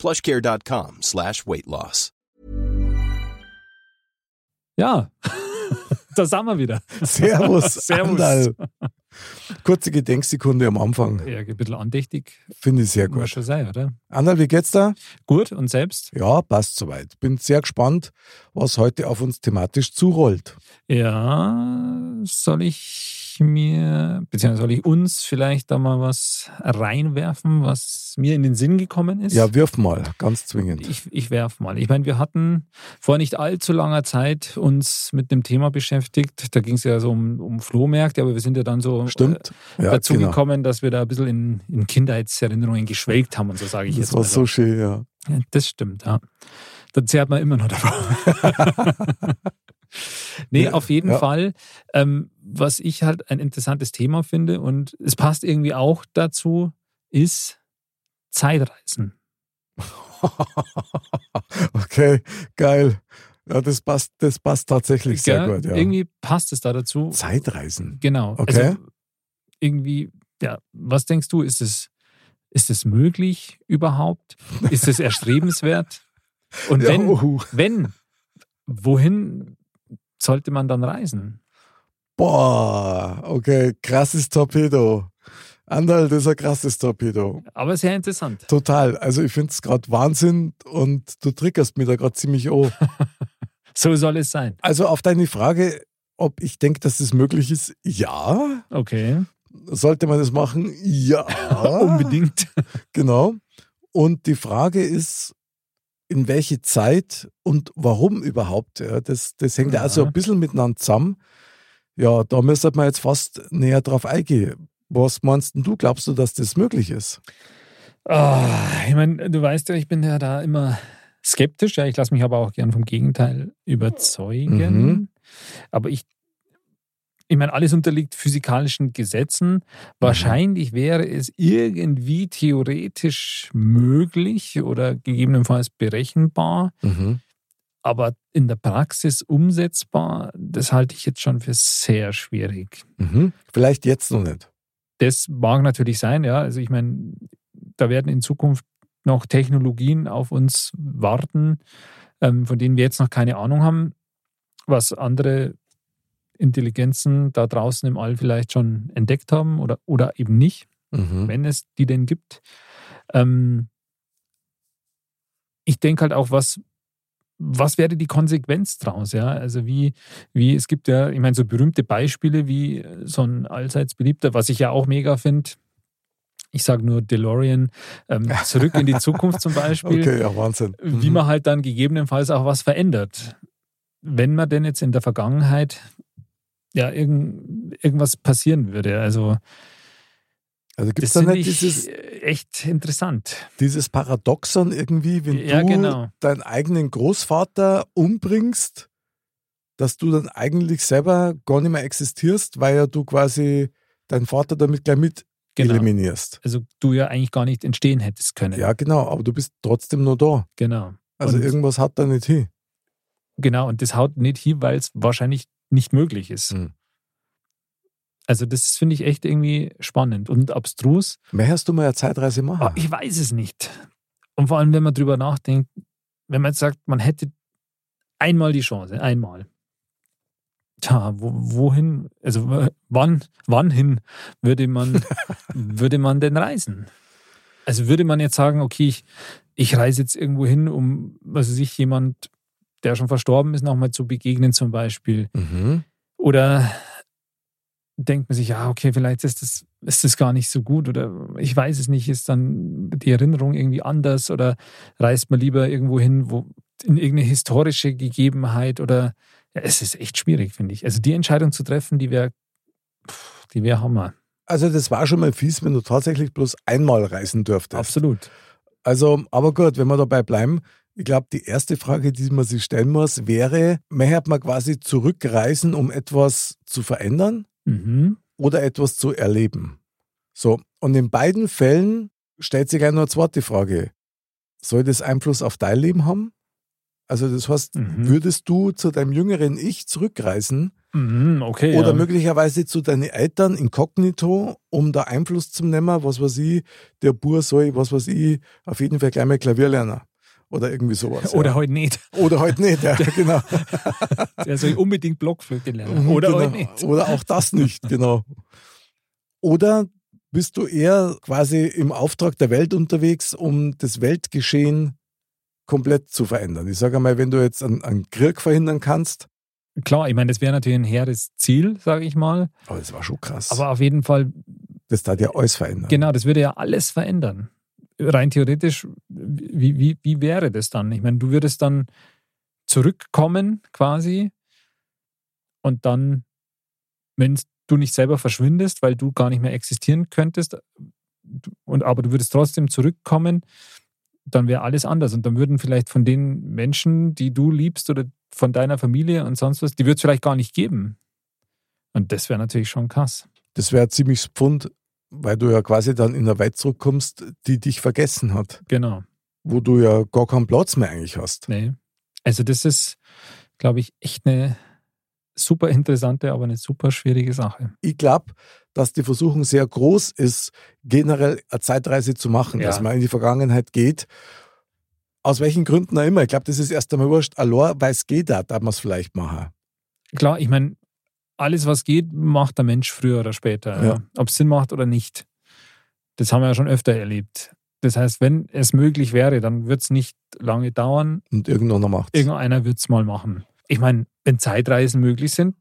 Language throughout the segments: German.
plushcare.com slash weight loss. Ja, da sind wir wieder. Servus, Servus. Andal. Kurze Gedenksekunde am Anfang. Ja, ein bisschen andächtig. Finde ich sehr Muss gut. schon sein, oder? Andal, wie geht's da? Gut, und selbst? Ja, passt soweit. Bin sehr gespannt, was heute auf uns thematisch zurollt. Ja, soll ich mir, beziehungsweise soll ich uns vielleicht da mal was reinwerfen, was mir in den Sinn gekommen ist? Ja, wirf mal, ganz zwingend. Ich, ich werf mal. Ich meine, wir hatten vor nicht allzu langer Zeit uns mit dem Thema beschäftigt. Da ging es ja so um, um Flohmärkte, aber wir sind ja dann so Stimmt. äh, Ja, dazu genau. gekommen, dass wir da ein bisschen in, in Kindheitserinnerungen geschwelgt haben und so sage ich Das jetzt war mal. so schön, ja. Ja, das stimmt, ja. Da zehrt man immer noch davon. nee, Ja, auf jeden ja. Fall. Ähm, was ich halt ein interessantes Thema finde und es passt irgendwie auch dazu, ist Zeitreisen. okay, geil. Ja, das passt, das passt tatsächlich sehr Gell? gut, ja. Irgendwie passt es da dazu. Zeitreisen. Genau. Okay. Also irgendwie, ja, was denkst du, ist es, ist es möglich überhaupt? Ist es erstrebenswert? Und Ja, wenn, uhu. wenn, wohin sollte man dann reisen? Boah, okay, krasses Torpedo. Andal, das ist ein krasses Torpedo. Aber sehr interessant. Total. Also ich finde es gerade Wahnsinn und du triggerst mich da gerade ziemlich an. So soll es sein. Also auf deine Frage, ob ich denke, dass das möglich ist, ja. Okay. Sollte man das machen? Ja. Unbedingt. Genau. Und die Frage ist, in welche Zeit und warum überhaupt? Ja, das, das hängt ja. Ja. also ein bisschen miteinander zusammen. Ja, da müsste man jetzt fast näher drauf eingehen. Was meinst denn du? Glaubst du, dass das möglich ist? Ah, ich meine, du weißt ja, ich bin ja da immer skeptisch. Ja, ich lasse mich aber auch gern vom Gegenteil überzeugen. Mhm. Aber ich, ich meine, alles unterliegt physikalischen Gesetzen. Wahrscheinlich wäre es irgendwie theoretisch möglich oder gegebenenfalls berechenbar. Mhm. Aber in der Praxis umsetzbar, das halte ich jetzt schon für sehr schwierig. Mhm. Vielleicht jetzt noch nicht. Das mag natürlich sein, ja. Also ich meine, da werden in Zukunft noch Technologien auf uns warten, ähm, von denen wir jetzt noch keine Ahnung haben, was andere Intelligenzen da draußen im All vielleicht schon entdeckt haben oder, oder eben nicht, Mhm. wenn es die denn gibt. Ähm, ich denke halt auch, was, was wäre die Konsequenz draus? Ja? Also wie, wie, es gibt ja, ich meine, so berühmte Beispiele wie so ein allseits beliebter, was ich ja auch mega finde. Ich sage nur DeLorean, ähm, zurück in die Zukunft zum Beispiel, Okay, ja, Wahnsinn. wie Mhm. man halt dann gegebenenfalls auch was verändert. Wenn man denn jetzt in der Vergangenheit ja irgend, irgendwas passieren würde. Also Also gibt das es da nicht ich dieses, echt interessant. dieses Paradoxon irgendwie, wenn Ja, du genau. deinen eigenen Großvater umbringst, dass du dann eigentlich selber gar nicht mehr existierst, weil ja du quasi deinen Vater damit gleich mit Genau. eliminierst. Also du ja eigentlich gar nicht entstehen hättest können. Ja, genau, aber du bist trotzdem nur da. Genau. Also und, irgendwas hat da nicht hin. genau, und das haut nicht hin, weil es wahrscheinlich nicht möglich ist. Mhm. Also das finde ich echt irgendwie spannend und abstrus. Möchtest du mal eine Zeitreise machen? Aber ich weiß es nicht. Und vor allem, wenn man drüber nachdenkt, wenn man jetzt sagt, man hätte einmal die Chance, einmal. Tja, wo, wohin, also w- wann, wann hin würde man, würde man denn reisen? Also würde man jetzt sagen, okay, ich, ich reise jetzt irgendwo hin, um, was weiß ich, jemand, der schon verstorben ist, nochmal zu begegnen zum Beispiel. Mhm. Oder denkt man sich, ja, okay, vielleicht ist das, ist das gar nicht so gut oder ich weiß es nicht, ist dann die Erinnerung irgendwie anders oder reist man lieber irgendwo hin, wo in irgendeine historische Gegebenheit oder ja, es ist echt schwierig, finde ich. Also die Entscheidung zu treffen, die wäre, die wäre Hammer. Also das war schon mal fies, wenn du tatsächlich bloß einmal reisen dürftest. Absolut. Also, aber gut, wenn wir dabei bleiben, Ich glaube, die erste Frage, die man sich stellen muss, wäre, möchte man quasi zurückreisen, um etwas zu verändern Mhm. oder etwas zu erleben? So, und in beiden Fällen stellt sich gleich noch eine zweite Frage. Soll das Einfluss auf dein Leben haben? Also das heißt, Mhm. würdest du zu deinem jüngeren Ich zurückreisen Mhm, okay. oder ja. möglicherweise zu deinen Eltern inkognito, um da Einfluss zu nehmen, was weiß ich, der Bur soll, was weiß ich, auf jeden Fall gleich mal Klavier lernen. Oder irgendwie sowas. Oder ja. heute nicht. Oder halt nicht, ja, genau. Der soll unbedingt Blockflöte lernen. Mhm, Oder genau. heute nicht. Oder auch das nicht, genau. Oder bist du eher quasi im Auftrag der Welt unterwegs, um das Weltgeschehen komplett zu verändern? Ich sage einmal, wenn du jetzt einen, einen Krieg verhindern kannst, Klar, ich meine, das wäre natürlich ein hehres Ziel, sage ich mal. oh, das war schon krass. Aber auf jeden Fall, das hat ja alles verändern. genau, das würde ja alles verändern. Rein theoretisch, wie, wie, wie wäre das dann? Ich meine, du würdest dann zurückkommen quasi und dann, wenn du nicht selber verschwindest, weil du gar nicht mehr existieren könntest, und aber du würdest trotzdem zurückkommen, dann wäre alles anders. Und dann würden vielleicht von den Menschen, die du liebst oder von deiner Familie und sonst was, die würde es vielleicht gar nicht geben. Und das wäre natürlich schon krass. Das wäre ziemlich Pfund, weil du ja quasi dann in eine Welt zurückkommst, die dich vergessen hat, Genau. wo du ja gar keinen Platz mehr eigentlich hast. Nee. Also das ist, glaube ich, echt eine super interessante, aber eine super schwierige Sache. Ich glaube, dass die Versuchung sehr groß ist, generell eine Zeitreise zu machen, Ja. dass man in die Vergangenheit geht. Aus welchen Gründen auch immer. Ich glaube, das ist erst einmal wurscht. Allein, weil es geht, da darf man es vielleicht machen. Klar, ich meine, alles, was geht, macht der Mensch früher oder später. Ja. Ob es Sinn macht oder nicht. Das haben wir ja schon öfter erlebt. Das heißt, wenn es möglich wäre, dann wird es nicht lange dauern. Und irgendwann macht es. Irgendeiner wird es mal machen. Ich meine, wenn Zeitreisen möglich sind,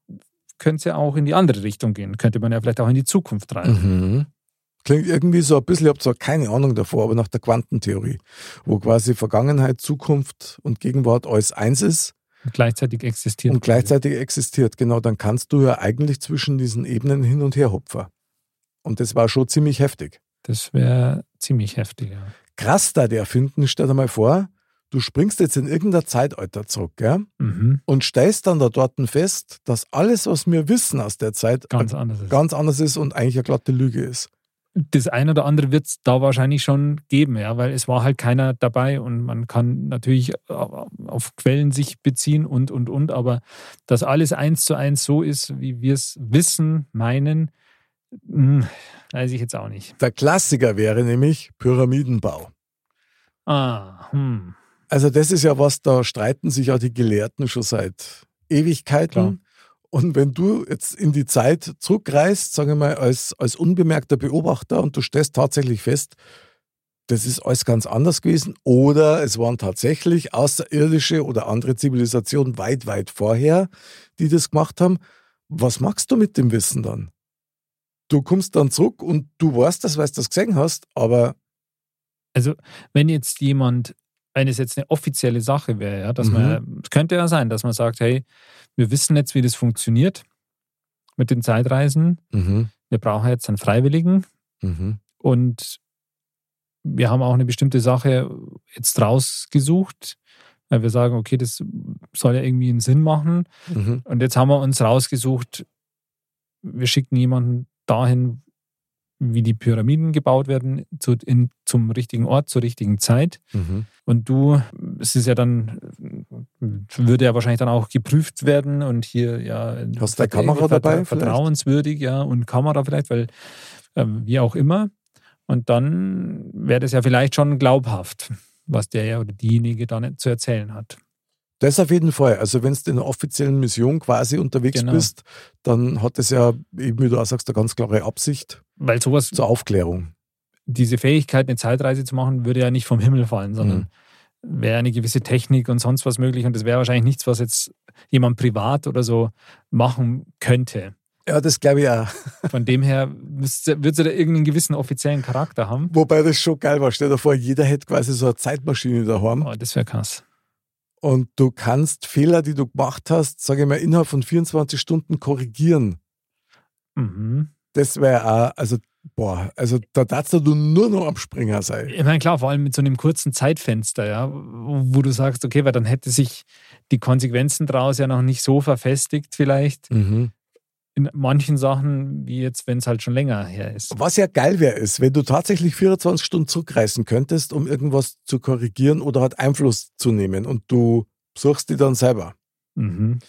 könnte es ja auch in die andere Richtung gehen. Könnte man ja vielleicht auch in die Zukunft reisen. Mhm. Klingt irgendwie so ein bisschen, ich habe zwar keine Ahnung davor, aber nach der Quantentheorie, wo quasi Vergangenheit, Zukunft und Gegenwart alles eins ist Und gleichzeitig existiert. und gleichzeitig existiert. Genau, dann kannst du ja eigentlich zwischen diesen Ebenen hin und her hupfen. Und das war schon ziemlich heftig. Das wäre ziemlich heftig. Ja. Krass da der finden, stell dir mal vor, du springst jetzt in irgendein Zeitalter zurück, gell? Mhm. Und stellst dann da dort fest, dass alles, was wir wissen aus der Zeit, Ganz anders. Ist. ganz anders ist und eigentlich eine glatte Lüge ist. Das eine oder andere wird es da wahrscheinlich schon geben, ja, weil es war halt keiner dabei und man kann natürlich auf Quellen sich beziehen und, und, und, aber dass alles eins zu eins so ist, wie wir es wissen, meinen, hm, weiß ich jetzt auch nicht. Der Klassiker wäre nämlich Pyramidenbau. Ah, hm. Also das ist ja was, da streiten sich ja die Gelehrten schon seit Ewigkeiten. Klar. Und wenn du jetzt in die Zeit zurückreist, sage ich mal, als, als unbemerkter Beobachter und du stellst tatsächlich fest, das ist alles ganz anders gewesen oder es waren tatsächlich außerirdische oder andere Zivilisationen weit, weit vorher, die das gemacht haben. Was machst du mit dem Wissen dann? Du kommst dann zurück und du weißt das, weil du das gesehen hast, aber Also, wenn jetzt jemand, wenn es jetzt eine offizielle Sache wäre, ja, dass Mhm. man, es könnte ja sein, dass man sagt, hey, wir wissen jetzt, wie das funktioniert mit den Zeitreisen. mhm, Wir brauchen jetzt einen Freiwilligen, mhm, Und wir haben auch eine bestimmte Sache jetzt rausgesucht, weil wir sagen, okay, das soll ja irgendwie einen Sinn machen. mhm, Und jetzt haben wir uns rausgesucht, wir schicken jemanden dahin, wie die Pyramiden gebaut werden, zu, in, zum richtigen Ort, zur richtigen Zeit. mhm. Und du, es ist ja dann, würde ja wahrscheinlich dann auch geprüft werden und hier ja. Hast du Kamera dabei vielleicht? Vertrauenswürdig, ja, und Kamera vielleicht, weil ähm, wie auch immer. Und dann wäre das ja vielleicht schon glaubhaft, was der ja oder diejenige dann zu erzählen hat. Das auf jeden Fall. Also wenn du in einer offiziellen Mission quasi unterwegs Genau. bist, dann hat es ja, eben wie du auch sagst, eine ganz klare Absicht Weil sowas, zur Aufklärung. diese Fähigkeit, eine Zeitreise zu machen, würde ja nicht vom Himmel fallen, sondern Mhm. wäre eine gewisse Technik und sonst was möglich. Und das wäre wahrscheinlich nichts, was jetzt jemand privat oder so machen könnte. Ja, das glaube ich auch. Von dem her wird sie da irgendeinen gewissen offiziellen Charakter haben. Wobei das schon geil war. Stell dir vor, jeder hätte quasi so eine Zeitmaschine daheim Oh, das wäre krass. Und du kannst Fehler, die du gemacht hast, sage ich mal, innerhalb von 24 Stunden korrigieren. Mhm. Das wäre auch, also Boah, also da darfst du nur noch am Springer sein. Ich meine, klar, vor allem mit so einem kurzen Zeitfenster, ja, wo du sagst, okay, weil dann hätte sich die Konsequenzen daraus ja noch nicht so verfestigt, vielleicht. Mhm. In manchen Sachen, wie jetzt, wenn es halt schon länger her ist. Was ja geil wäre, ist, wenn du tatsächlich 24 Stunden zurückreisen könntest, um irgendwas zu korrigieren oder halt Einfluss zu nehmen und du suchst die dann selber. Mhm.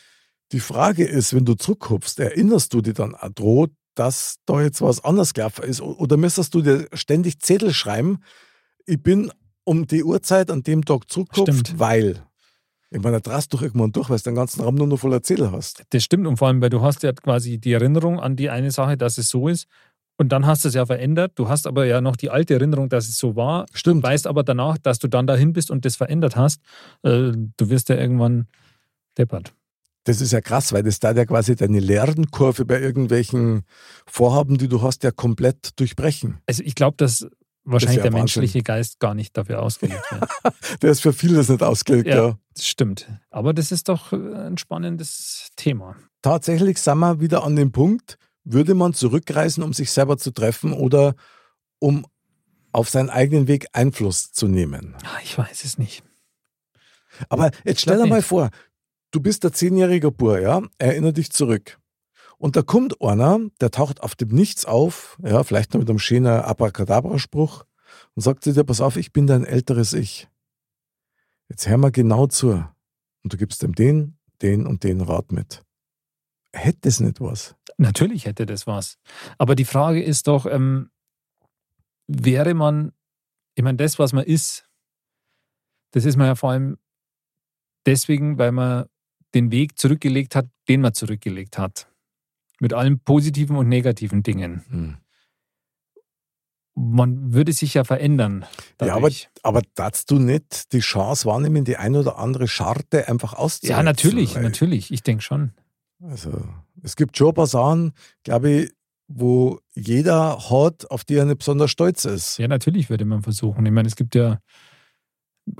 Die Frage ist, wenn du zurückhupfst, erinnerst du dich dann dran, dass da jetzt was anders gelaufen ist? Oder müsstest du dir ständig Zettel schreiben, ich bin um die Uhrzeit an dem Tag zurückgehupft, weil. Ich meine, da drast du irgendwann durch, weil du den ganzen Raum nur noch voller Zettel hast. Das stimmt und vor allem, weil du hast ja quasi die Erinnerung an die eine Sache, dass es so ist und dann hast du es ja verändert. Du hast aber ja noch die alte Erinnerung, dass es so war, Stimmt. weißt aber danach, dass du dann dahin bist und das verändert hast. Äh, du wirst ja irgendwann deppert. Das ist ja krass, weil das da ja quasi deine Lernkurve bei irgendwelchen Vorhaben, die du hast, ja komplett durchbrechen. Also ich glaube, dass wahrscheinlich ja der Wahnsinn. menschliche Geist gar nicht dafür ausgelegt wird. Der ist für vieles nicht ausgelegt, ja. Ja. das stimmt. Aber das ist doch äh, ein spannendes Thema. Tatsächlich sind wir wieder an dem Punkt, würde man zurückreisen, um sich selber zu treffen oder um auf seinen eigenen Weg Einfluss zu nehmen. Ah, Ich weiß es nicht. Aber jetzt stell dir mal vor, du bist der zehnjährige Bur, ja, erinner dich zurück. Und da kommt einer, der taucht auf dem Nichts auf, ja, vielleicht noch mit einem schönen Abracadabra-Spruch und sagt zu dir, pass auf, ich bin dein älteres Ich. Jetzt hör mal genau zu. Und du gibst ihm den, den und den Rat mit. Hätte es nicht was? Natürlich hätte das was. Aber die Frage ist doch, ähm, wäre man, ich meine, das, was man ist, das ist man ja vor allem deswegen, weil man den Weg zurückgelegt hat, den man zurückgelegt hat. Mit allen positiven und negativen Dingen. Hm. Man würde sich ja verändern. Ja, aber, dadurch. aber darfst du nicht die Chance wahrnehmen, die ein oder andere Scharte einfach auszusetzen? ja, natürlich, natürlich. Ich denke schon. Also, es gibt schon ein paar Sachen, glaube ich, wo jeder hat, auf die er nicht besonders stolz ist. Ja, natürlich würde man versuchen. Ich meine, es gibt ja,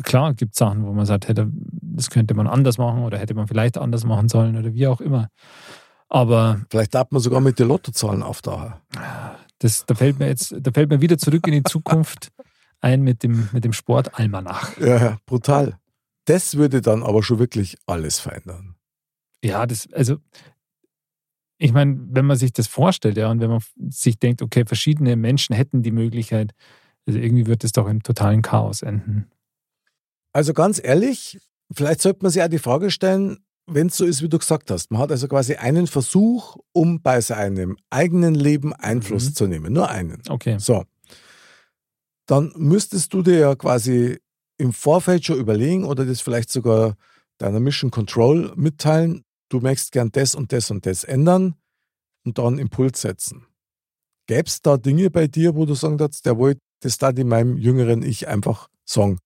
klar, gibt Sachen, wo man sagt, hätte, das könnte man anders machen oder hätte man vielleicht anders machen sollen oder wie auch immer. Aber Vielleicht darf man sogar mit den Lottozahlen auftauchen. das, da fällt mir jetzt, da fällt mir wieder zurück in die Zukunft ein mit dem, mit dem Sport Almanach. Ja, brutal. Das würde dann aber schon wirklich alles verändern. Ja, das, also, ich meine, wenn man sich das vorstellt, ja, und wenn man sich denkt, okay, verschiedene Menschen hätten die Möglichkeit, also irgendwie wird es doch im totalen Chaos enden. Also ganz ehrlich, vielleicht sollte man sich auch die Frage stellen, wenn es so ist, wie du gesagt hast. Man hat also quasi einen Versuch, um bei seinem eigenen Leben Einfluss Mhm. zu nehmen. Nur einen. Okay. So. Dann müsstest du dir ja quasi im Vorfeld schon überlegen oder das vielleicht sogar deiner Mission Control mitteilen. Du möchtest gern das und das und das ändern und dann Impuls setzen. Gäbe es da Dinge bei dir, wo du sagen würdest, der wollte das da in meinem jüngeren Ich einfach sagen,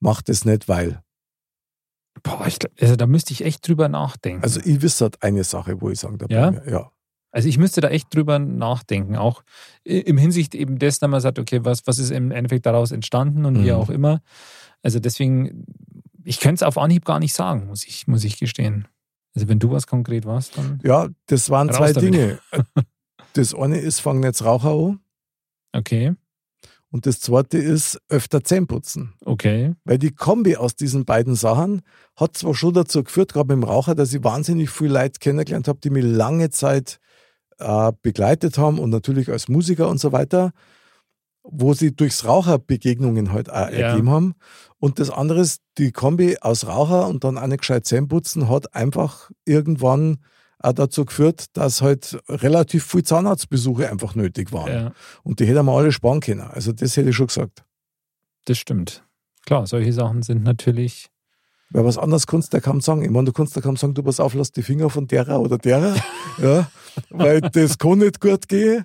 mach das nicht, weil. Boah, ich, also da müsste ich echt drüber nachdenken. Also ich wüsste halt eine Sache, wo ich sagen darf. Ja? ja. Also ich müsste da echt drüber nachdenken, auch im Hinsicht eben des, dass man sagt, okay, was, was ist im Endeffekt daraus entstanden und wie Mhm. auch immer. Also deswegen, ich könnte es auf Anhieb gar nicht sagen, muss ich, muss ich gestehen. Also wenn du was konkret warst, dann ja, das waren zwei damit. Dinge. Das eine ist, fang jetzt Raucher an. okay, Und das zweite ist, öfter Zähne putzen. okay, Weil die Kombi aus diesen beiden Sachen hat zwar schon dazu geführt, gerade mit dem Raucher, dass ich wahnsinnig viel Leute kennengelernt habe, die mich lange Zeit äh, begleitet haben und natürlich als Musiker und so weiter, wo sie durchs Raucher Begegnungen halt auch Ja. ergeben haben. Und das andere ist, die Kombi aus Raucher und dann nicht gescheit Zähne putzen hat einfach irgendwann auch dazu geführt, dass halt relativ viel Zahnarztbesuche einfach nötig waren. ja, Und die hätten wir alle sparen können. Also das hätte ich schon gesagt. das stimmt. Klar, solche Sachen sind natürlich, Weil was anderes kannst du ja kaum sagen. Ich meine, du kannst ja kaum sagen, du pass auf, lass die Finger von derer oder derer. ja, weil das kann nicht gut gehen.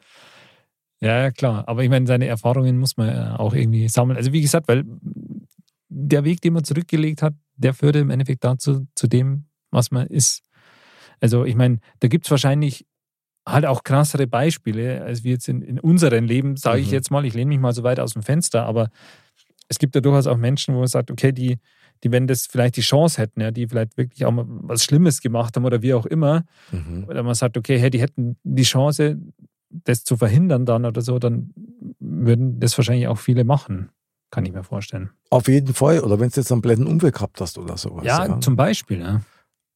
ja, ja, klar. Aber ich meine, seine Erfahrungen muss man ja auch irgendwie sammeln. Also wie gesagt, weil der Weg, den man zurückgelegt hat, der führte im Endeffekt dazu, zu dem, was man ist. Also ich meine, da gibt es wahrscheinlich halt auch krassere Beispiele, als wir jetzt in, in unserem Leben, sage ich Mhm. jetzt mal, ich lehne mich mal so weit aus dem Fenster, aber es gibt ja durchaus auch Menschen, wo man sagt, okay, die, die, wenn das vielleicht die Chance hätten, ja, die vielleicht wirklich auch mal was Schlimmes gemacht haben oder wie auch immer, oder man sagt, okay, hey, die hätten die Chance, das zu verhindern dann oder so, dann würden das wahrscheinlich auch viele machen, kann ich mir vorstellen. Auf jeden Fall. Oder wenn du jetzt einen blöden Unfall gehabt hast oder sowas. Ja, ja. zum Beispiel. Ja.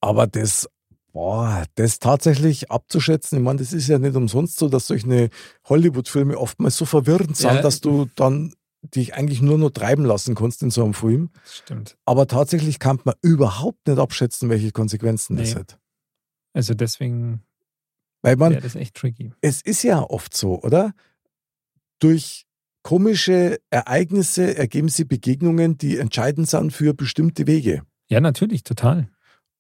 Aber das, boah, das tatsächlich abzuschätzen, ich meine, das ist ja nicht umsonst so, dass solche Hollywood-Filme oftmals so verwirrend sind, ja. dass du dann dich eigentlich nur noch treiben lassen kannst in so einem Film. Stimmt. Aber tatsächlich kann man überhaupt nicht abschätzen, welche Konsequenzen nee. das hat. Also deswegen Weil man, das echt tricky. Es ist ja oft so, oder? Durch komische Ereignisse ergeben sich Begegnungen, die entscheidend sind für bestimmte Wege. Ja, natürlich, total.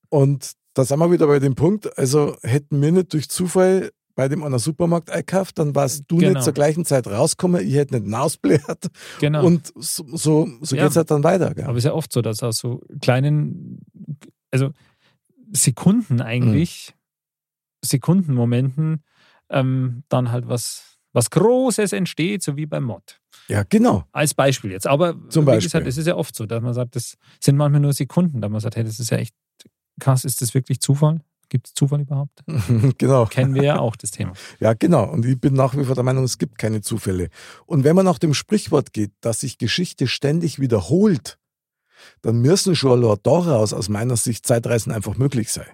Und da sind wir wieder bei dem Punkt, also hätten wir nicht durch Zufall bei dem an der Supermarkt einkauft, dann warst du genau. nicht zur gleichen Zeit rausgekommen, ich hätte nicht hinausbläht. Genau. Und so, so, so ja. geht es halt dann weiter. Gell? Aber es ist ja oft so, dass aus so kleinen, also Sekunden eigentlich, mhm. Sekundenmomenten, ähm, dann halt was, was Großes entsteht, so wie beim Mod. Ja, genau. Als Beispiel jetzt. Aber Zum wie Beispiel. gesagt, es ist ja oft so, dass man sagt, das sind manchmal nur Sekunden, da man sagt, hey, das ist ja echt krass, ist das wirklich Zufall? Gibt es Zufall überhaupt? genau. Kennen wir ja auch das Thema. ja, genau. Und ich bin nach wie vor der Meinung, es gibt keine Zufälle. Und wenn man nach dem Sprichwort geht, dass sich Geschichte ständig wiederholt, dann müssen schon daraus aus meiner Sicht Zeitreisen einfach möglich sein.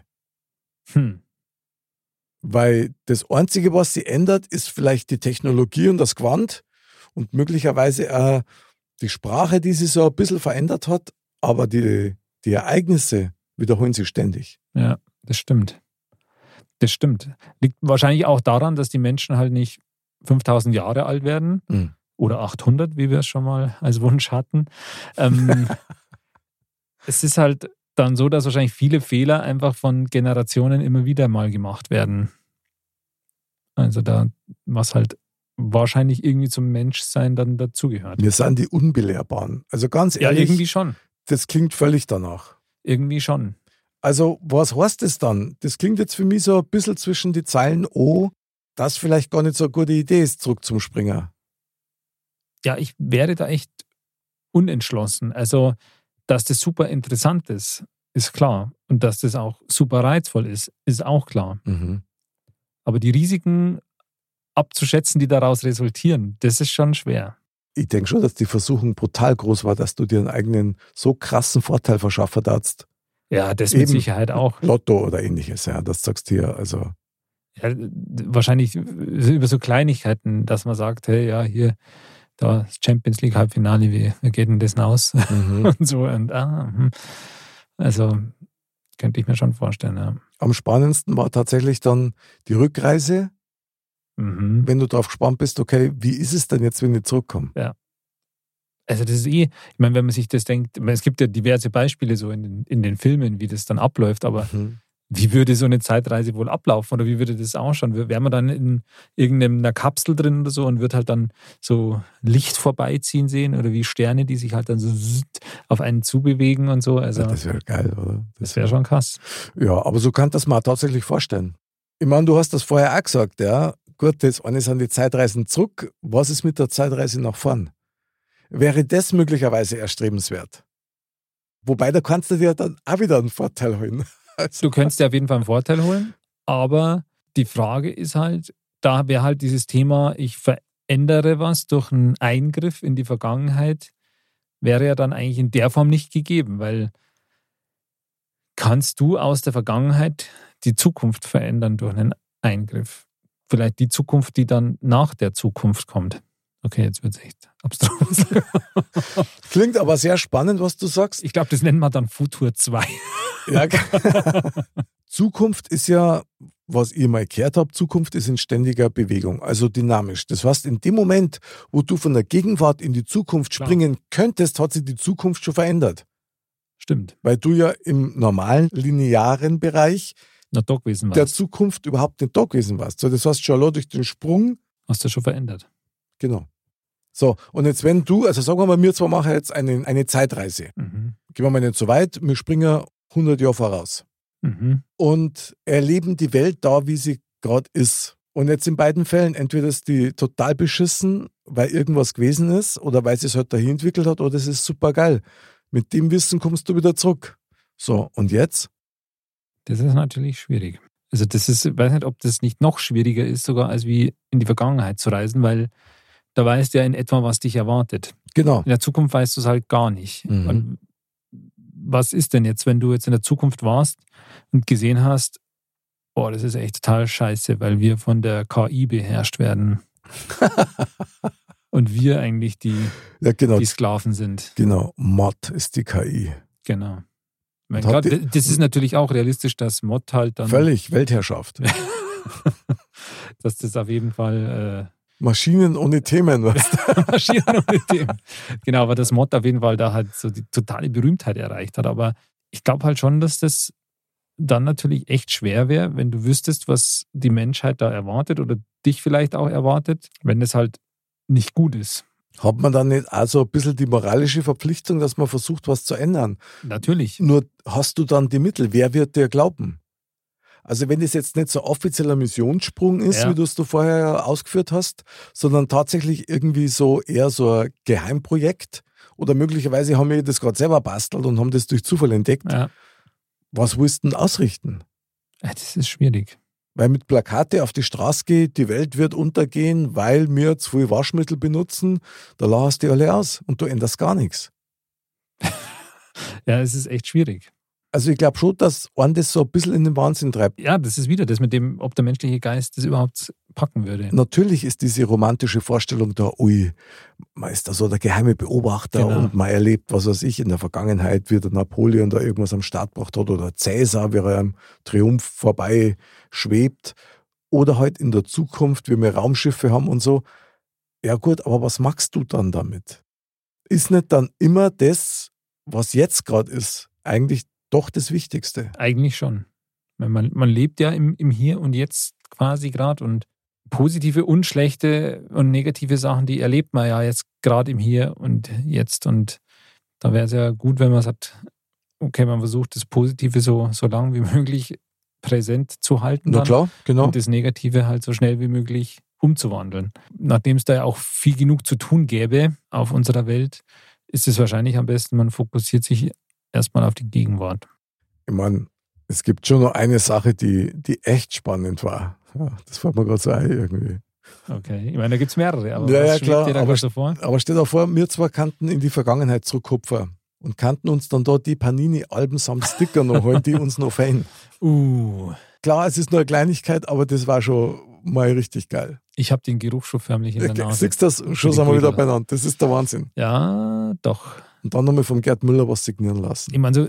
Hm. Weil das Einzige, was sie ändert, ist vielleicht die Technologie und das Quant und möglicherweise auch die Sprache, die sich so ein bisschen verändert hat, aber die, die Ereignisse wiederholen sich ständig. Ja, das stimmt. Das stimmt. Liegt wahrscheinlich auch daran, dass die Menschen halt nicht 5000 Jahre alt werden Mhm. oder 800, wie wir es schon mal als Wunsch hatten. Ähm, es ist halt dann so, dass wahrscheinlich viele Fehler einfach von Generationen immer wieder mal gemacht werden. Also da, was halt wahrscheinlich irgendwie zum Menschsein dann dazugehört. Wir sind die Unbelehrbaren. Also ganz Ja, ehrlich, irgendwie schon. das klingt völlig danach. Irgendwie schon. Also, was heißt das dann? Das klingt jetzt für mich so ein bisschen zwischen die Zeilen, oh, das vielleicht gar nicht so eine gute Idee ist, zurück zum Springer. Ja, ich wäre da echt unentschlossen. Also, dass das super interessant ist, ist klar. Und dass das auch super reizvoll ist, ist auch klar. Mhm. Aber die Risiken abzuschätzen, die daraus resultieren, das ist schon schwer. Ich denke schon, dass die Versuchung brutal groß war, dass du dir einen eigenen so krassen Vorteil verschaffen darfst. Ja, das mit Eben. Sicherheit auch. Lotto oder ähnliches, ja. Das sagst du hier. Also, Ja, wahrscheinlich über so Kleinigkeiten, dass man sagt, hey, ja, hier, da ist Champions League Halbfinale, wie, wie geht denn das denn aus? mhm. Und so. Und, ah, hm. also könnte ich mir schon vorstellen, ja. am spannendsten war tatsächlich dann die Rückreise, Mhm. wenn du darauf gespannt bist, okay, wie ist es denn jetzt, wenn ich zurückkomme? Also das ist eh, ich meine, wenn man sich das denkt, es gibt ja diverse Beispiele so in den, in den Filmen, wie das dann abläuft, aber Mhm. wie würde so eine Zeitreise wohl ablaufen oder wie würde das ausschauen? Wäre man dann in irgendeiner Kapsel drin oder so und wird halt dann so Licht vorbeiziehen sehen oder wie Sterne, die sich halt dann so auf einen zubewegen und so. Also Ja, das wäre geil, oder? das wäre schon krass. Ja, aber so kann das mal tatsächlich vorstellen. Ich meine, du hast das vorher auch gesagt, ja. Gut, das eine sind die Zeitreisen zurück. Was ist mit der Zeitreise nach vorn? Wäre das möglicherweise erstrebenswert? Wobei, da kannst du dir dann auch wieder einen Vorteil holen. Also, Du könntest dir auf jeden Fall einen Vorteil holen, aber die Frage ist halt, da wäre halt dieses Thema, ich verändere was durch einen Eingriff in die Vergangenheit, wäre ja dann eigentlich in der Form nicht gegeben, weil kannst du aus der Vergangenheit die Zukunft verändern durch einen Eingriff? Vielleicht die Zukunft, die dann nach der Zukunft kommt. Okay, jetzt wird es echt abstrus. Klingt aber sehr spannend, was du sagst. Ich glaube, das nennen wir dann Futur 2. Ja. Zukunft ist ja, was ihr mal gehört habt, Zukunft ist in ständiger Bewegung, also dynamisch. Das heißt, in dem Moment, wo du von der Gegenwart in die Zukunft Klar. springen könntest, hat sich die Zukunft schon verändert. Stimmt. Weil du ja im normalen, linearen Bereich Na, doch gewesen der. Zukunft überhaupt nicht da gewesen warst. So, das heißt, schon allein durch den Sprung, Hast du schon verändert. genau. So, und jetzt wenn du, also sagen wir mal, wir zwei machen jetzt eine, eine Zeitreise. Mhm. Gehen wir mal nicht so weit, wir springen 100 Jahre voraus. Mhm. und erleben die Welt da, wie sie gerade ist. Und jetzt in beiden Fällen, entweder ist die total beschissen, weil irgendwas gewesen ist, oder weil sie es halt dahin entwickelt hat, oder es ist super geil. Mit dem Wissen kommst du wieder zurück. So, und jetzt? Das ist natürlich schwierig. Also das ist, ich weiß nicht, ob das nicht noch schwieriger ist, sogar als wie in die Vergangenheit zu reisen, weil da weißt du ja in etwa, was dich erwartet. Genau. In der Zukunft weißt du es halt gar nicht. Mhm. Und was ist denn jetzt, wenn du jetzt in der Zukunft warst und gesehen hast, boah, das ist echt total scheiße, weil wir von der KI beherrscht werden und wir eigentlich die, Ja, genau. die Sklaven sind. Genau. Mod ist die KI. Genau. Klar, die- das ist natürlich auch realistisch, dass Mod halt dann, Völlig Weltherrschaft. dass das auf jeden Fall Maschinen ohne Themen. Was? äh, Maschinen ohne Themen. Genau, aber das Mod auf jeden Fall da halt so die totale Berühmtheit erreicht hat. Aber ich glaube halt schon, dass das dann natürlich echt schwer wäre, wenn du wüsstest, was die Menschheit da erwartet oder dich vielleicht auch erwartet, wenn es halt nicht gut ist. Hat man dann nicht also ein bisschen die moralische Verpflichtung, dass man versucht, was zu ändern? Natürlich. Nur hast du dann die Mittel. Wer wird dir glauben? Also wenn das jetzt nicht so ein offizieller Missionssprung ist, Ja. wie du es du vorher ausgeführt hast, sondern tatsächlich irgendwie so eher so ein Geheimprojekt oder möglicherweise haben wir das gerade selber bastelt und haben das durch Zufall entdeckt. Ja, Was willst du denn ausrichten? Das ist schwierig. Weil mit Plakate auf die Straße geht, die Welt wird untergehen, weil wir zu viel Waschmittel benutzen, da lass die alle aus und du änderst gar nichts. Ja, es ist echt schwierig. Also ich glaube schon, dass einen das so ein bisschen in den Wahnsinn treibt. Ja, das ist wieder das mit dem, ob der menschliche Geist das überhaupt packen würde. Natürlich ist diese romantische Vorstellung da, ui, man ist da so der geheime Beobachter Genau. und man erlebt, was weiß ich, in der Vergangenheit, wie der Napoleon da irgendwas am Start gebracht hat oder Cäsar, wie er am Triumph vorbei schwebt oder halt in der Zukunft, wie wir Raumschiffe haben und so. Ja gut, aber was machst du dann damit? Ist nicht dann immer das, was jetzt gerade ist, eigentlich doch das Wichtigste? Eigentlich schon. Man, man lebt ja im, im Hier und Jetzt quasi gerade und positive und schlechte und negative Sachen, die erlebt man ja jetzt gerade im Hier und Jetzt. Und da wäre es ja gut, wenn man sagt, okay, man versucht das Positive so, so lang wie möglich präsent zu halten. Na klar, genau. Und das Negative halt so schnell wie möglich umzuwandeln. Nachdem es da ja auch viel genug zu tun gäbe auf unserer Welt, ist es wahrscheinlich am besten, man fokussiert sich erstmal auf die Gegenwart. Ich meine, es gibt schon noch eine Sache, die, die echt spannend war. Ja, das fällt mir gerade so ein irgendwie. Okay, ich meine, da gibt es mehrere, aber Ja, ja, klar, dir da aber so vor? Aber stell dir vor, wir zwei kannten in die Vergangenheit zurückkupfern und kannten uns dann dort die Panini-Alben samt Sticker noch holen, die uns noch fehlen. Uh, Klar, es ist nur eine Kleinigkeit, aber das war schon mal richtig geil. ich habe den Geruch schon förmlich in der Nase. Siehst du das? Schon sind wir wieder beieinander. Das ist der Wahnsinn. Ja, doch. Und dann nochmal vom Gerd Müller was signieren lassen. Ich meine, so,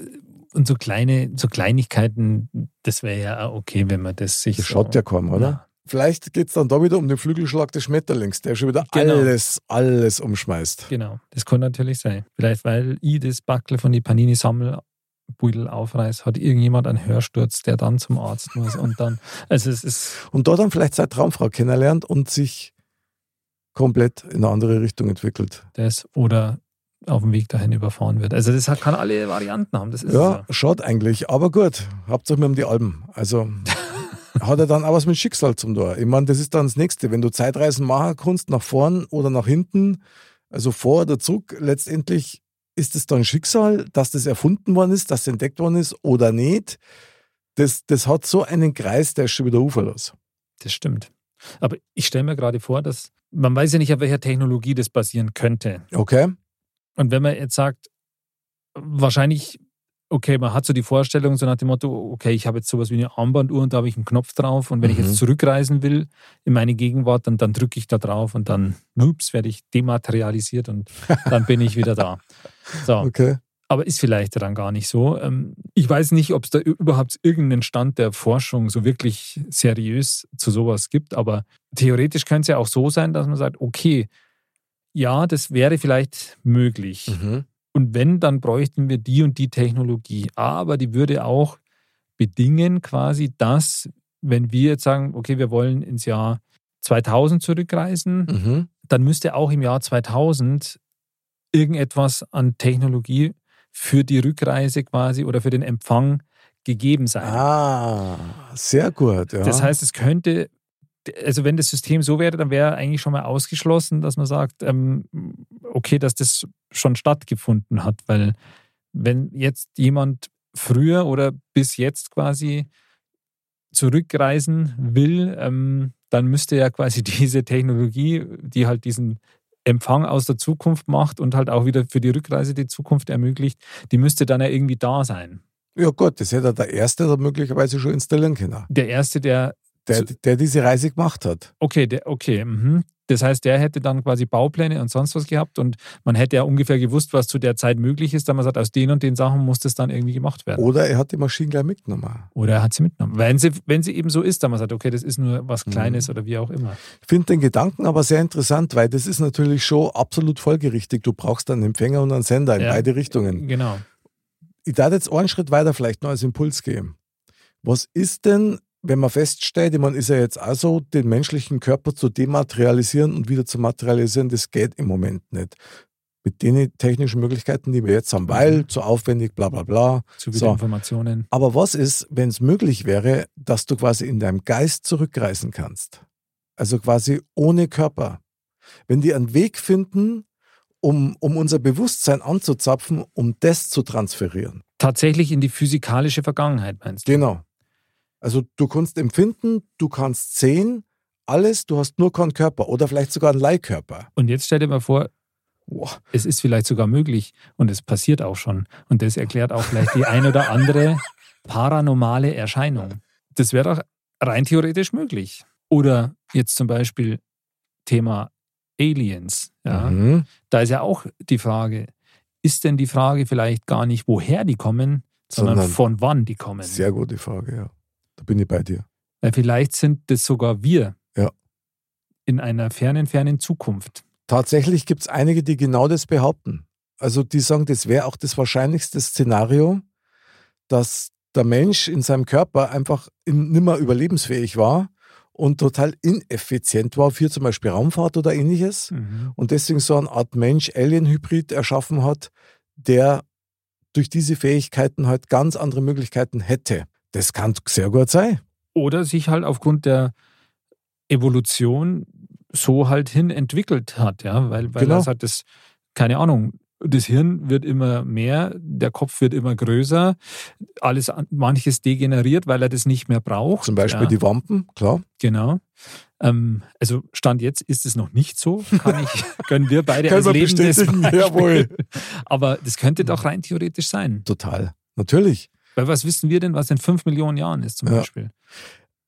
und so kleine, so Kleinigkeiten, das wäre ja auch okay, wenn man das sich Das so, schaut ja kaum, oder? Ja. Vielleicht geht es dann da wieder um den Flügelschlag des Schmetterlings, der schon wieder Genau. alles, alles umschmeißt. Genau, das kann natürlich sein. Vielleicht, weil ich das Backel von die Panini-Sammelbeutel aufreiß, hat irgendjemand einen Hörsturz, der dann zum Arzt muss und dann, also es ist, Und da dann vielleicht seine Traumfrau kennenlernt und sich komplett in eine andere Richtung entwickelt. das oder auf dem Weg dahin überfahren wird. Also das kann alle Varianten haben, das ist Ja, so. schaut eigentlich. Aber gut, hauptsächlich um die Alben. Also hat er dann auch was mit Schicksal zum Tor. Ich meine, das ist dann das Nächste. Wenn du Zeitreisen machen kannst, nach vorn oder nach hinten, also vor oder zurück, letztendlich ist es dann Schicksal, dass das erfunden worden ist, dass es entdeckt worden ist oder nicht. Das, das hat so einen Kreis, der ist schon wieder uferlos. Das stimmt. Aber ich stelle mir gerade vor, dass man weiß ja nicht, auf welcher Technologie das basieren könnte. Okay? Und wenn man jetzt sagt, wahrscheinlich, okay, man hat so die Vorstellung, so nach dem Motto, okay, ich habe jetzt sowas wie eine Armbanduhr und da habe ich einen Knopf drauf und wenn ich Mhm. jetzt zurückreisen will in meine Gegenwart, dann, dann drücke ich da drauf und dann, ups, werde ich dematerialisiert und dann bin ich wieder da. So, Okay. aber ist vielleicht dann gar nicht so. Ähm, Ich weiß nicht, ob es da überhaupt irgendeinen Stand der Forschung so wirklich seriös zu sowas gibt, aber theoretisch könnte es ja auch so sein, dass man sagt, okay, ja, das wäre vielleicht möglich. Mhm. Und wenn, dann bräuchten wir die und die Technologie. Aber die würde auch bedingen quasi, dass, wenn wir jetzt sagen, okay, wir wollen ins Jahr 2000 zurückreisen, Mhm. dann müsste auch im Jahr 2000 irgendetwas an Technologie für die Rückreise quasi oder für den Empfang gegeben sein. Ah, sehr gut. Ja. Das heißt, es könnte, also wenn das System so wäre, dann wäre eigentlich schon mal ausgeschlossen, dass man sagt, ähm, okay, dass das schon stattgefunden hat, weil wenn jetzt jemand früher oder bis jetzt quasi zurückreisen will, ähm, dann müsste ja quasi diese Technologie, die halt diesen Empfang aus der Zukunft macht und halt auch wieder für die Rückreise die Zukunft ermöglicht, die müsste dann ja irgendwie da sein. Ja Gott, das hätte der Erste da möglicherweise schon installieren können. Der Erste, der... Der, der diese Reise gemacht hat. Okay, der, okay. Mhm. Das heißt, der hätte dann quasi Baupläne und sonst was gehabt und man hätte ja ungefähr gewusst, was zu der Zeit möglich ist, da man sagt, aus den und den Sachen muss das dann irgendwie gemacht werden. Oder er hat die Maschine gleich mitgenommen. Oder er hat sie mitgenommen. Wenn sie, wenn sie eben so ist, dann man sagt, okay, das ist nur was Kleines mhm. oder wie auch immer. Ich finde den Gedanken aber sehr interessant, weil das ist natürlich schon absolut folgerichtig. Du brauchst einen Empfänger und einen Sender in ja, beide Richtungen. Genau. Ich darf jetzt einen Schritt weiter vielleicht noch als Impuls geben. Was ist denn, wenn man feststellt, man ist ja jetzt also, den menschlichen Körper zu dematerialisieren und wieder zu materialisieren, das geht im Moment nicht. Mit den technischen Möglichkeiten, die wir jetzt haben, weil mhm. zu aufwendig, bla bla bla. Zu viele so. Informationen. Aber was ist, wenn es möglich wäre, dass du quasi in deinem Geist zurückreisen kannst? Also quasi ohne Körper. Wenn die einen Weg finden, um, um unser Bewusstsein anzuzapfen, um das zu transferieren. Tatsächlich in die physikalische Vergangenheit, meinst du? Genau. Also du kannst empfinden, du kannst sehen, alles, du hast nur keinen Körper oder vielleicht sogar einen Leihkörper. Und jetzt stell dir mal vor, Wow. Es ist vielleicht sogar möglich und es passiert auch schon. Und das erklärt auch vielleicht die ein oder andere paranormale Erscheinung. Das wäre doch rein theoretisch möglich. Oder jetzt zum Beispiel Thema Aliens. Ja? Mhm. Da ist ja auch die Frage, ist denn die Frage vielleicht gar nicht, woher die kommen, sondern, sondern von wann die kommen? Sehr gute Frage, ja. Da bin ich bei dir. Weil vielleicht sind das sogar wir. Ja. In einer fernen, fernen Zukunft. Tatsächlich gibt es einige, die genau das behaupten. Also die sagen, das wäre auch das wahrscheinlichste Szenario, dass der Mensch in seinem Körper einfach nimmer überlebensfähig war und total ineffizient war für zum Beispiel Raumfahrt oder ähnliches. Mhm. Und deswegen so eine Art Mensch-Alien-Hybrid erschaffen hat, der durch diese Fähigkeiten halt ganz andere Möglichkeiten hätte. Das kann sehr gut sein. Oder sich halt aufgrund der Evolution so halt hin entwickelt hat, ja, weil, weil genau. er sagt, das, keine Ahnung, das Hirn wird immer mehr, der Kopf wird immer größer, alles, manches degeneriert, weil er das nicht mehr braucht. Zum Beispiel ja. die Wampen, klar. Genau. Ähm, also Stand jetzt ist es noch nicht so, kann ich, können wir beide als lebendes Jawohl. Aber das könnte doch rein theoretisch sein. Total, natürlich. Weil was wissen wir denn, was in fünf Millionen Jahren ist zum ja. Beispiel?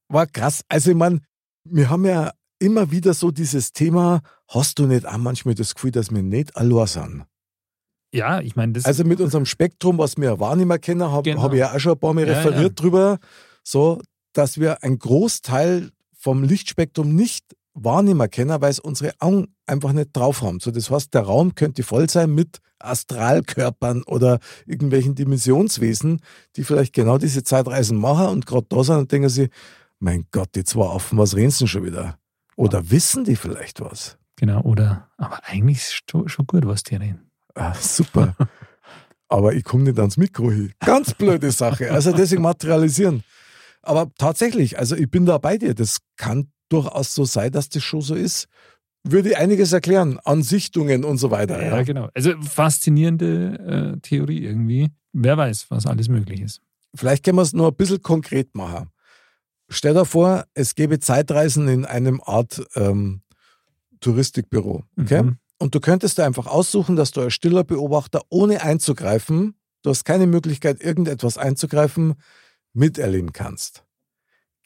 War krass. Also ich meine, wir haben ja immer wieder so dieses Thema, hast du nicht auch manchmal das Gefühl, dass wir nicht allein sind? Ja, ich meine, das. Also mit unserem Spektrum, was wir wahrnehmen können, habe genau. hab ich ja auch schon ein paar Mal ja, referiert ja. drüber, so, dass wir einen Großteil vom Lichtspektrum nicht wahrnehmen können, weil es unsere Augen einfach nicht drauf haben. So, das heißt, der Raum könnte voll sein mit Astralkörpern oder irgendwelchen Dimensionswesen, die vielleicht genau diese Zeitreisen machen und gerade da sind und denken sie, mein Gott, die zwei Affen, was reden sie schon wieder? Oder ja. wissen die vielleicht was? Genau, oder, aber eigentlich ist es schon gut, was die reden. Ah, super. aber ich komme nicht ans Mikro hin. Ganz blöde Sache. Also deswegen materialisieren. Aber tatsächlich, also ich bin da bei dir. Das kann durchaus so sein, dass das schon so ist. Würde einiges erklären an Sichtungen und so weiter. Ja, ja. genau. Also faszinierende äh, Theorie irgendwie. Wer weiß, was alles möglich ist. Vielleicht können wir es nur ein bisschen konkret machen. Stell dir vor, es gäbe Zeitreisen in einem Art ähm, Touristikbüro. Okay? Mhm. Und du könntest da einfach aussuchen, dass du als stiller Beobachter, ohne einzugreifen, du hast keine Möglichkeit, irgendetwas einzugreifen, miterleben kannst.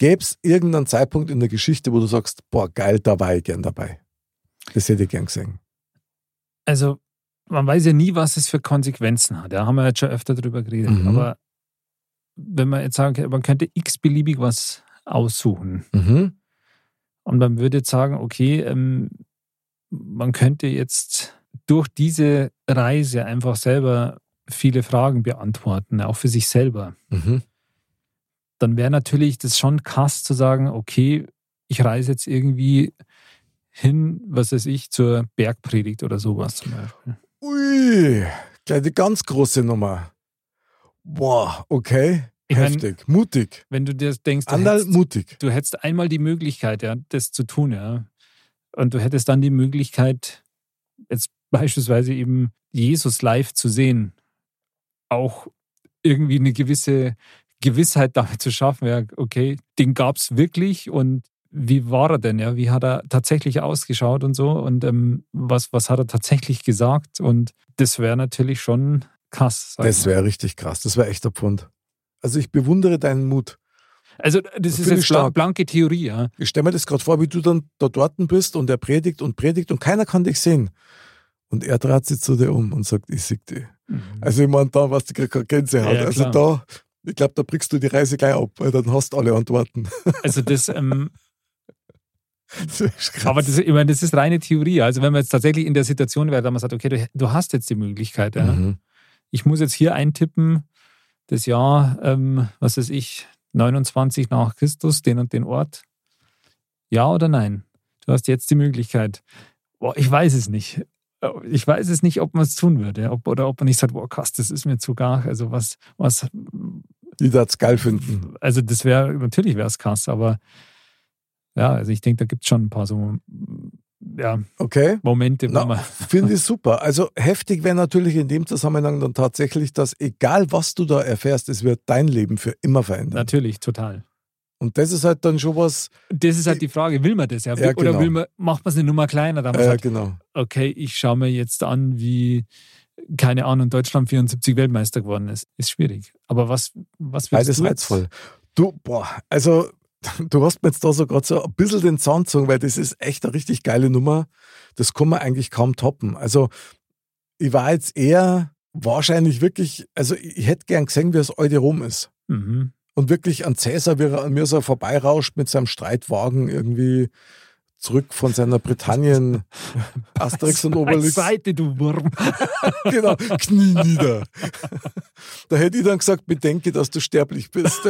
Gäbe es irgendeinen Zeitpunkt in der Geschichte, wo du sagst, boah, geil, da war ich gern dabei. Das hätte ich gern gesehen. Also, man weiß ja nie, was es für Konsequenzen hat. Da haben wir jetzt schon öfter drüber geredet. Mhm. Aber wenn man jetzt sagen, man könnte x-beliebig was aussuchen. Mhm. Und man würde jetzt sagen, okay, ähm, man könnte jetzt durch diese Reise einfach selber viele Fragen beantworten, auch für sich selber. Mhm. Dann wäre natürlich das schon krass zu sagen, okay, ich reise jetzt irgendwie hin, was weiß ich, zur Bergpredigt oder sowas zum Beispiel. Ui, gleich eine ganz große Nummer. Boah, okay. Ich Heftig, mein, mutig. Wenn du dir denkst, du hättest, mutig. du hättest einmal die Möglichkeit, ja, das zu tun, ja. Und du hättest dann die Möglichkeit, jetzt beispielsweise eben Jesus live zu sehen. Auch irgendwie eine gewisse Gewissheit damit zu schaffen, ja, okay, den gab es wirklich und wie war er denn, ja? Wie hat er tatsächlich ausgeschaut und so? Und ähm, was, was hat er tatsächlich gesagt? Und das wäre natürlich schon krass. Das wäre richtig krass. Das wäre echt der Pfund. Also ich bewundere deinen Mut. Also das, das ist jetzt blank, blanke Theorie, ja. Ich stelle mir das gerade vor, wie du dann da dort bist und er predigt und predigt und keiner kann dich sehen. Und er dreht sich zu dir um und sagt, ich sehe dich. Mhm. Also ich meine, da, was die gerade Gänsehaut. Ja, also da, ich glaube, da brichst du die Reise gleich ab, weil dann hast du alle Antworten. Also das, ähm, aber das, ich meine, das ist reine Theorie. Also wenn man jetzt tatsächlich in der Situation wäre, dass man sagt, okay, du, du hast jetzt die Möglichkeit. Ja. Mhm. Ich muss jetzt hier eintippen, das Jahr, ähm, was weiß ich, 29 nach Christus, den und den Ort. Ja oder nein? Du hast jetzt die Möglichkeit. Boah, ich weiß es nicht. Ich weiß es nicht, ob man es tun würde. Ob, oder ob man nicht sagt, boah, krass, das ist mir zu gar. Also was, was. Die das geil finden. Also das wäre, natürlich wäre es krass, aber ja, also ich denke, da gibt es schon ein paar so ja, okay. Momente, wo Na, man. Finde ich super. Also heftig wäre natürlich in dem Zusammenhang dann tatsächlich, dass egal was du da erfährst, es wird dein Leben für immer verändern. Natürlich, total. Und das ist halt dann schon was. Das ist halt die Frage, will man das ja? ja Oder genau. will man, macht man es eine Nummer kleiner? Ja, sagt, genau. Okay, ich schaue mir jetzt an, wie, keine Ahnung, Deutschland 74 Weltmeister geworden ist. Ist schwierig. Aber was, was willst Beides du? reizvoll. Du, boah, also du hast mir jetzt da so gerade so ein bisschen den Sound gezogen, weil das ist echt eine richtig geile Nummer. Das kann man eigentlich kaum toppen. Also, ich war jetzt eher wahrscheinlich wirklich, also ich hätte gern gesehen, wie es heute rum ist. Mhm. Und wirklich an Cäsar, wie er an mir so vorbeirauscht mit seinem Streitwagen irgendwie zurück von seiner Britannien Asterix und Obelix. Seite, du Wurm. genau, Knie nieder. da hätte ich dann gesagt, bedenke, dass du sterblich bist.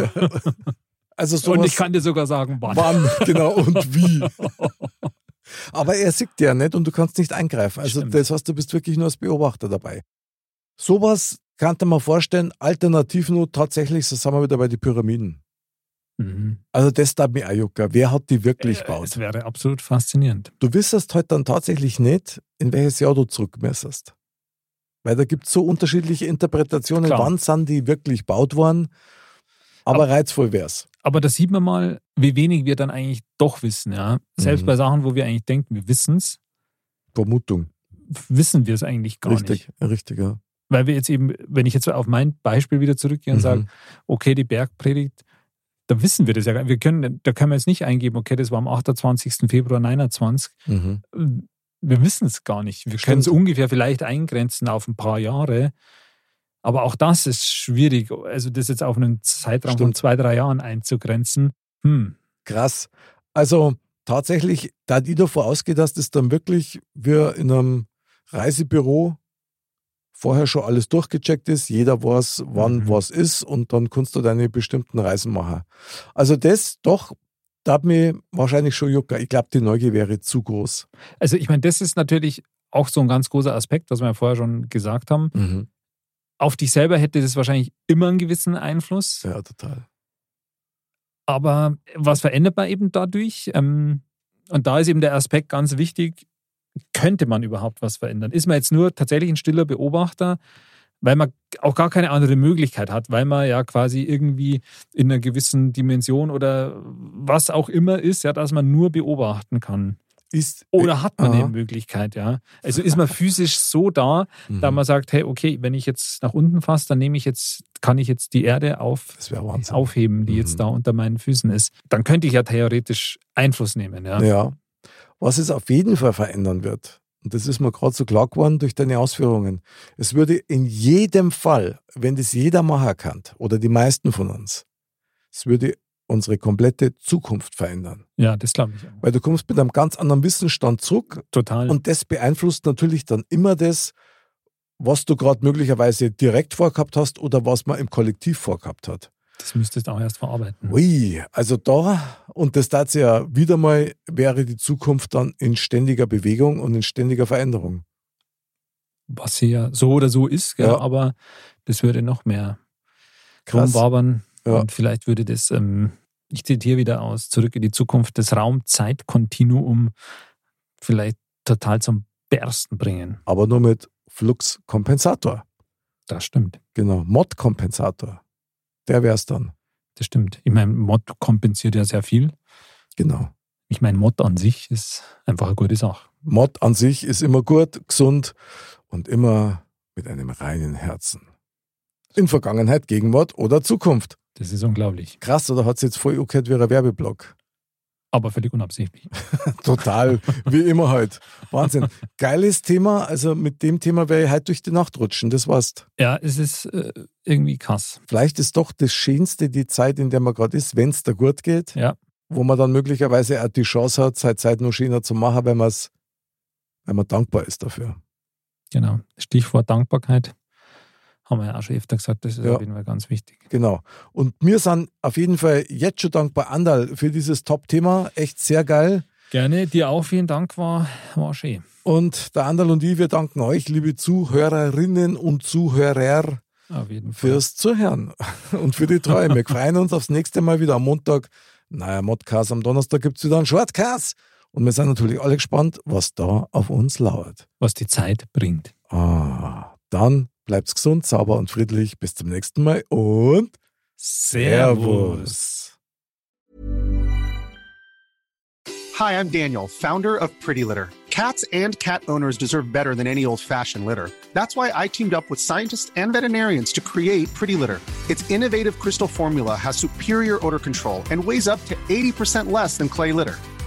Also sowas, und ich kann dir sogar sagen, wann. Wann, genau, und wie. Aber er sieht ja nicht und du kannst nicht eingreifen. Also Stimmt. das heißt, du bist wirklich nur als Beobachter dabei. Sowas kann man vorstellen, alternativ nur tatsächlich, so sind wir wieder bei den Pyramiden. Mhm. Also das da mir auch jucken. Wer hat die wirklich Äh, gebaut? Es wäre absolut faszinierend. Du wissest halt dann tatsächlich nicht, in welches Jahr du zurück müsstest. Weil da gibt es so unterschiedliche Interpretationen, Klar. wann sind die wirklich gebaut worden. Aber reizvoll wär's. Aber da sieht man mal, wie wenig wir dann eigentlich doch wissen. Ja? Selbst Mhm. bei Sachen, wo wir eigentlich denken, wir wissen es, Vermutung. wissen wir es eigentlich gar Richtig, nicht. richtig, ja. Weil wir jetzt eben, wenn ich jetzt auf mein Beispiel wieder zurückgehe und Mhm. sage, okay, die Bergpredigt, da wissen wir das ja. gar nicht. Wir können, da können wir jetzt nicht eingeben, okay, das war am 28. Februar 29. Mhm. Wir wissen es gar nicht. Wir können es ungefähr vielleicht eingrenzen auf ein paar Jahre. Aber auch das ist schwierig. Also das jetzt auf einen Zeitraum von Stimmt. zwei, drei Jahren einzugrenzen. Hm. Krass. Also tatsächlich, da die davor ausgeht, dass das dann wirklich wir in einem Reisebüro vorher schon alles durchgecheckt ist, jeder weiß, wann Mhm. was ist und dann kannst du deine bestimmten Reisen machen. Also das doch, da hat mich wahrscheinlich schon jucker. Ich glaube, die Neugier wäre zu groß. Also ich meine, das ist natürlich auch so ein ganz großer Aspekt, was wir ja vorher schon gesagt haben. Auf dich selber hätte das wahrscheinlich immer einen gewissen Einfluss. Ja, total. Aber was verändert man eben dadurch? Ähm, und da ist eben der Aspekt ganz wichtig, könnte man überhaupt was verändern? Ist man jetzt nur tatsächlich ein stiller Beobachter, weil man auch gar keine andere Möglichkeit hat, weil man ja quasi irgendwie in einer gewissen Dimension oder was auch immer ist, ja, dass man nur beobachten kann. Ist, Oder hat man Aha. eine Möglichkeit, ja? Also ist man physisch so da, da Mhm. man sagt, hey, okay, wenn ich jetzt nach unten fasse, dann nehme ich jetzt, kann ich jetzt die Erde auf, aufheben, die jetzt Mhm. da unter meinen Füßen ist. Dann könnte ich ja theoretisch Einfluss nehmen, ja. Ja. Was es auf jeden Fall verändern wird, und das ist mir gerade so klar geworden durch deine Ausführungen, es würde in jedem Fall, wenn das jeder machen kann, oder die meisten von uns, es würde unsere komplette Zukunft verändern. Ja, das glaube ich auch. Weil du kommst mit einem ganz anderen Wissensstand zurück Total. und das beeinflusst natürlich dann immer das, was du gerade möglicherweise direkt vorgehabt hast oder was man im Kollektiv vorgehabt hat. Das müsstest du auch erst verarbeiten. Ui, also da, und das dazu ja wieder mal, wäre die Zukunft dann in ständiger Bewegung und in ständiger Veränderung. Was hier ja so oder so ist, gell? Ja. aber das würde noch mehr Krass. rumwabern. Ja. Und vielleicht würde das, ähm, ich zitiere wieder aus, zurück in die Zukunft, das Raum-Zeit-Kontinuum vielleicht total zum Bersten bringen. Aber nur mit Fluxkompensator. Das stimmt. Genau, Mod-Kompensator. Der wäre es dann. das stimmt. Ich meine, Mod kompensiert ja sehr viel. Genau. Ich meine, Mod an sich ist einfach eine gute Sache. Mod an sich ist immer gut, gesund und immer mit einem reinen Herzen. In Vergangenheit, Gegenwart oder Zukunft. Das ist unglaublich. Krass, oder hat es jetzt voll angehört wie ein Werbeblock? Aber völlig unabsichtlich. Total, wie immer halt. Wahnsinn. Geiles Thema. Also mit dem Thema werde ich heute durch die Nacht rutschen. Das war's. Ja, es ist äh, irgendwie krass. Vielleicht ist doch das Schönste die Zeit, in der man gerade ist, wenn es da gut geht. Ja. Wo man dann möglicherweise auch die Chance hat, seine Zeit noch schöner zu machen, wenn, man's, wenn man dankbar ist dafür. Genau. Stichwort Dankbarkeit. Haben wir ja auch schon öfter gesagt, das ist Ja. auf jeden Fall ganz wichtig. Genau. Und wir sind auf jeden Fall jetzt schon dankbar, Andal, für dieses Top-Thema. Echt sehr geil. Gerne, dir auch vielen Dank, war, war schön. Und der Andal und ich, wir danken euch, liebe Zuhörerinnen und Zuhörer, fürs Zuhören und für die Treue. Wir freuen uns aufs nächste Mal wieder am Montag. Naja, Modcast, am Donnerstag gibt es wieder einen Shortcast. Und wir sind natürlich alle gespannt, was da auf uns lauert. Was die Zeit bringt. Ah, dann bleibt's gesund, sauber und friedlich. Bis zum nächsten Mal und Servus. Hi, I'm Daniel, founder of Pretty Litter. Cats and cat owners deserve better than any old fashioned litter. That's why I teamed up with scientists and veterinarians to create Pretty Litter. Its innovative crystal formula has superior odor control and weighs up to 80% less than clay litter.